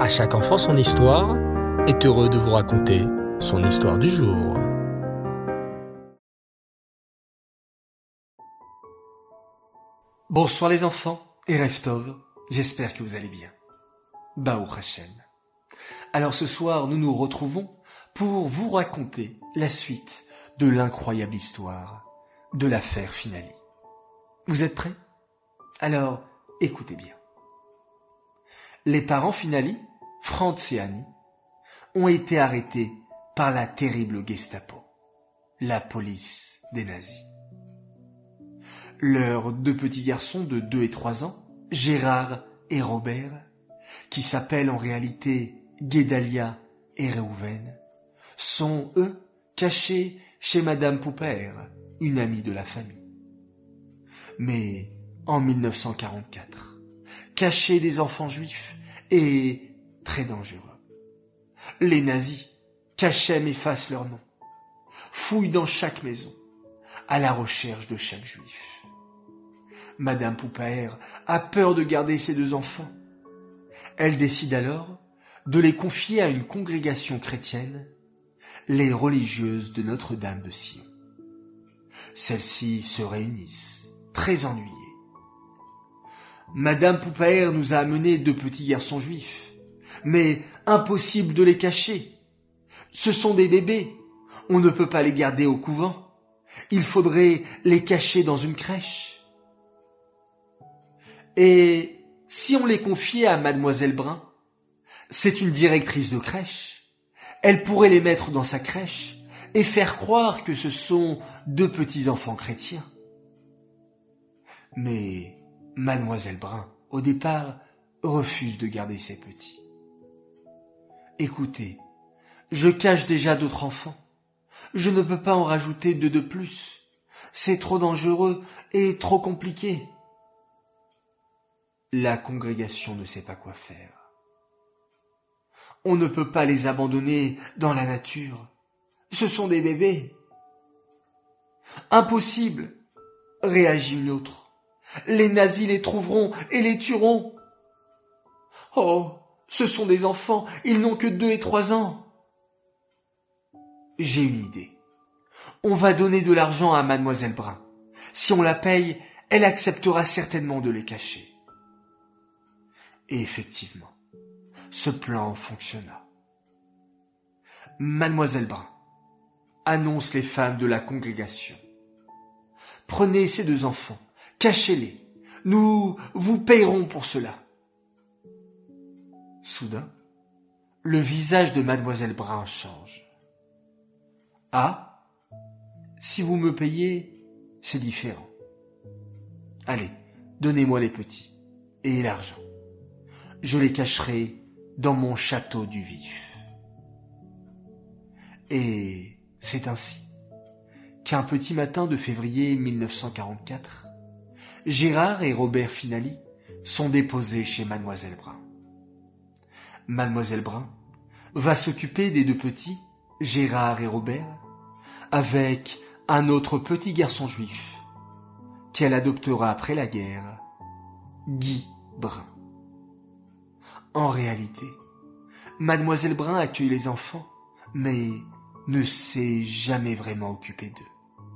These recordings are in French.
À chaque enfant son histoire est heureux de vous raconter son histoire du jour. Bonsoir les enfants et Reftov, j'espère que vous allez bien. Baou Hashem. Alors ce soir, nous nous retrouvons pour vous raconter la suite de l'incroyable histoire de l'affaire Finali. Vous êtes prêts? Alors, écoutez bien. Les parents Finali, Franz et Annie, ont été arrêtés par la terrible Gestapo, la police des nazis. Leurs deux petits garçons de deux et trois ans, Gérard et Robert, qui s'appellent en réalité Guédalia et Réhouven, sont, eux, cachés chez Madame Poupère, une amie de la famille. Mais en 1944, cachés des enfants juifs est très dangereux. Les nazis, cachem effacent leur nom, fouillent dans chaque maison, à la recherche de chaque juif. Madame Poupaer a peur de garder ses deux enfants. Elle décide alors de les confier à une congrégation chrétienne, les religieuses de Notre-Dame de Sion. Celles-ci se réunissent, très ennuyées. Madame Poupaer nous a amené deux petits garçons juifs, mais impossible de les cacher. Ce sont des bébés, on ne peut pas les garder au couvent. Il faudrait les cacher dans une crèche. Et si on les confiait à mademoiselle Brun, c'est une directrice de crèche. Elle pourrait les mettre dans sa crèche et faire croire que ce sont deux petits enfants chrétiens. Mais mademoiselle Brun, au départ, refuse de garder ses petits. Écoutez, je cache déjà d'autres enfants. Je ne peux pas en rajouter deux de plus. C'est trop dangereux et trop compliqué. La congrégation ne sait pas quoi faire. On ne peut pas les abandonner dans la nature. Ce sont des bébés. Impossible, réagit une autre. Les nazis les trouveront et les tueront. Oh, ce sont des enfants, ils n'ont que deux et trois ans. J'ai une idée. On va donner de l'argent à mademoiselle Brun. Si on la paye, elle acceptera certainement de les cacher. Et effectivement, ce plan fonctionna. Mademoiselle Brun annonce les femmes de la congrégation. Prenez ces deux enfants, cachez-les. Nous vous payerons pour cela. Soudain, le visage de mademoiselle Brun change. Ah, si vous me payez, c'est différent. Allez, donnez-moi les petits et l'argent je les cacherai dans mon château du vif. Et c'est ainsi qu'un petit matin de février 1944, Gérard et Robert Finali sont déposés chez mademoiselle Brun. Mademoiselle Brun va s'occuper des deux petits, Gérard et Robert, avec un autre petit garçon juif qu'elle adoptera après la guerre, Guy Brun. En réalité, mademoiselle Brun accueille les enfants, mais ne s'est jamais vraiment occupée d'eux.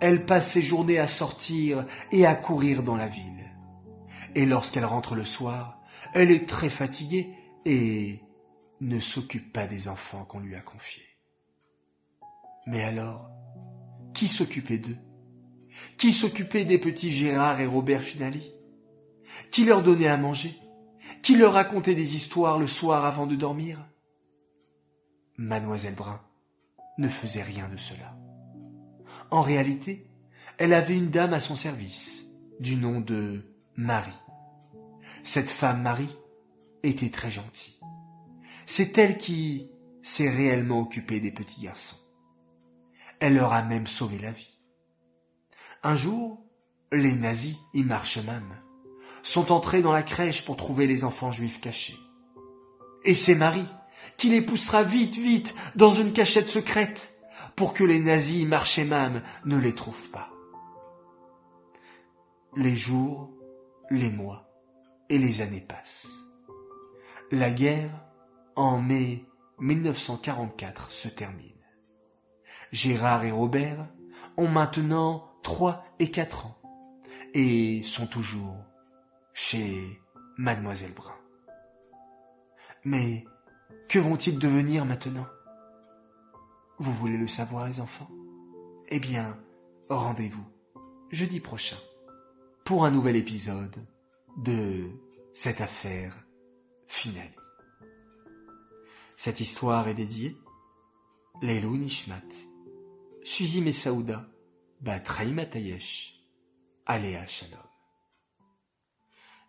Elle passe ses journées à sortir et à courir dans la ville. Et lorsqu'elle rentre le soir, elle est très fatiguée et ne s'occupe pas des enfants qu'on lui a confiés. Mais alors, qui s'occupait d'eux? Qui s'occupait des petits Gérard et Robert Finali? Qui leur donnait à manger? Qui leur racontait des histoires le soir avant de dormir? Mademoiselle Brun ne faisait rien de cela. En réalité, elle avait une dame à son service, du nom de Marie. Cette femme Marie était très gentille. C'est elle qui s'est réellement occupée des petits garçons. Elle leur a même sauvé la vie. Un jour, les nazis y marchaient même sont entrés dans la crèche pour trouver les enfants juifs cachés. Et c'est Marie qui les poussera vite, vite dans une cachette secrète pour que les nazis marchés même ne les trouvent pas. Les jours, les mois et les années passent. La guerre, en mai 1944, se termine. Gérard et Robert ont maintenant trois et quatre ans et sont toujours chez mademoiselle Brun. Mais que vont-ils devenir maintenant? Vous voulez le savoir les enfants? Eh bien, rendez-vous jeudi prochain pour un nouvel épisode de cette affaire finale. Cette histoire est dédiée Leilou Nishmat, Suzy Messaouda, Bat Tayesh, Aléa Shalom.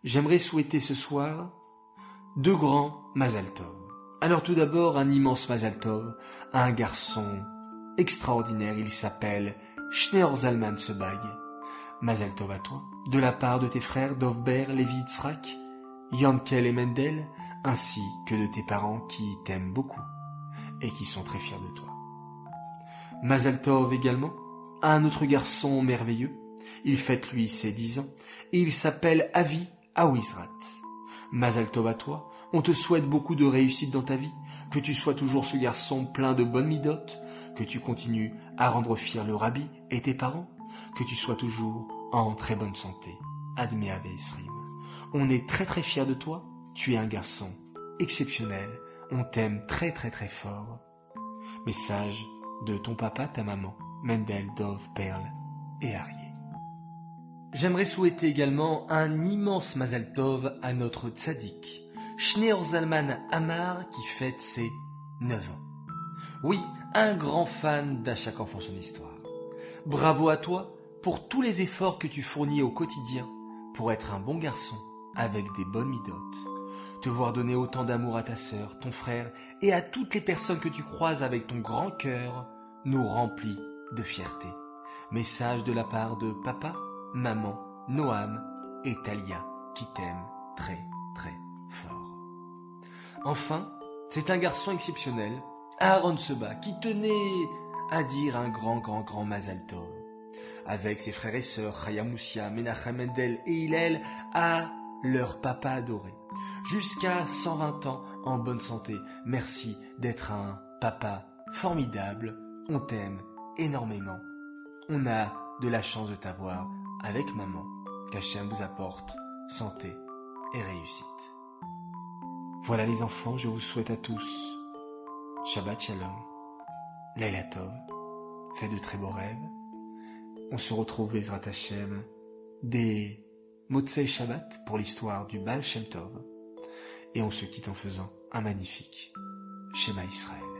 J'aimerais souhaiter ce soir deux grands Mazal Alors tout d'abord un immense Mazal à un garçon extraordinaire, il s'appelle Schneor Zalman Sebag. Mazal à toi, de la part de tes frères Dovber, Levi Yitzhak, Yankel et Mendel, ainsi que de tes parents qui t'aiment beaucoup et qui sont très fiers de toi. Mazal également, a un autre garçon merveilleux, il fête lui ses dix ans, et il s'appelle Avi Awizrat. Mazal à toi, on te souhaite beaucoup de réussite dans ta vie, que tu sois toujours ce garçon plein de bonnes midotes, que tu continues à rendre fier le rabbi et tes parents, que tu sois toujours en très bonne santé. Admet Esrim. On est très très fiers de toi, tu es un garçon exceptionnel, on t'aime très très très fort. Message de ton papa, ta maman, Mendel, Dove, Perle et Arié. J'aimerais souhaiter également un immense Mazal Tov à notre tzaddik, Schneor Zalman Amar, qui fête ses 9 ans. Oui, un grand fan d'À chaque enfant son histoire. Bravo à toi pour tous les efforts que tu fournis au quotidien pour être un bon garçon avec des bonnes midotes. Te voir donner autant d'amour à ta sœur, ton frère et à toutes les personnes que tu croises avec ton grand cœur nous remplit de fierté. Message de la part de papa, maman, Noam et Talia qui t'aiment très très fort. Enfin, c'est un garçon exceptionnel, Aaron Seba, qui tenait à dire un grand grand grand Mazal Tov. Avec ses frères et sœurs Hayamoussia, Menachem Mendel et Hillel à leur papa adoré. Jusqu'à 120 ans en bonne santé. Merci d'être un papa formidable. On t'aime énormément. On a de la chance de t'avoir avec maman. Qu'Hachem vous apporte santé et réussite. Voilà les enfants, je vous souhaite à tous Shabbat Shalom, Laila Tov, fait de très beaux rêves. On se retrouve les Hashem des Motsei Shabbat pour l'histoire du Baal Shem Tov. Et on se quitte en faisant un magnifique Shema Israël.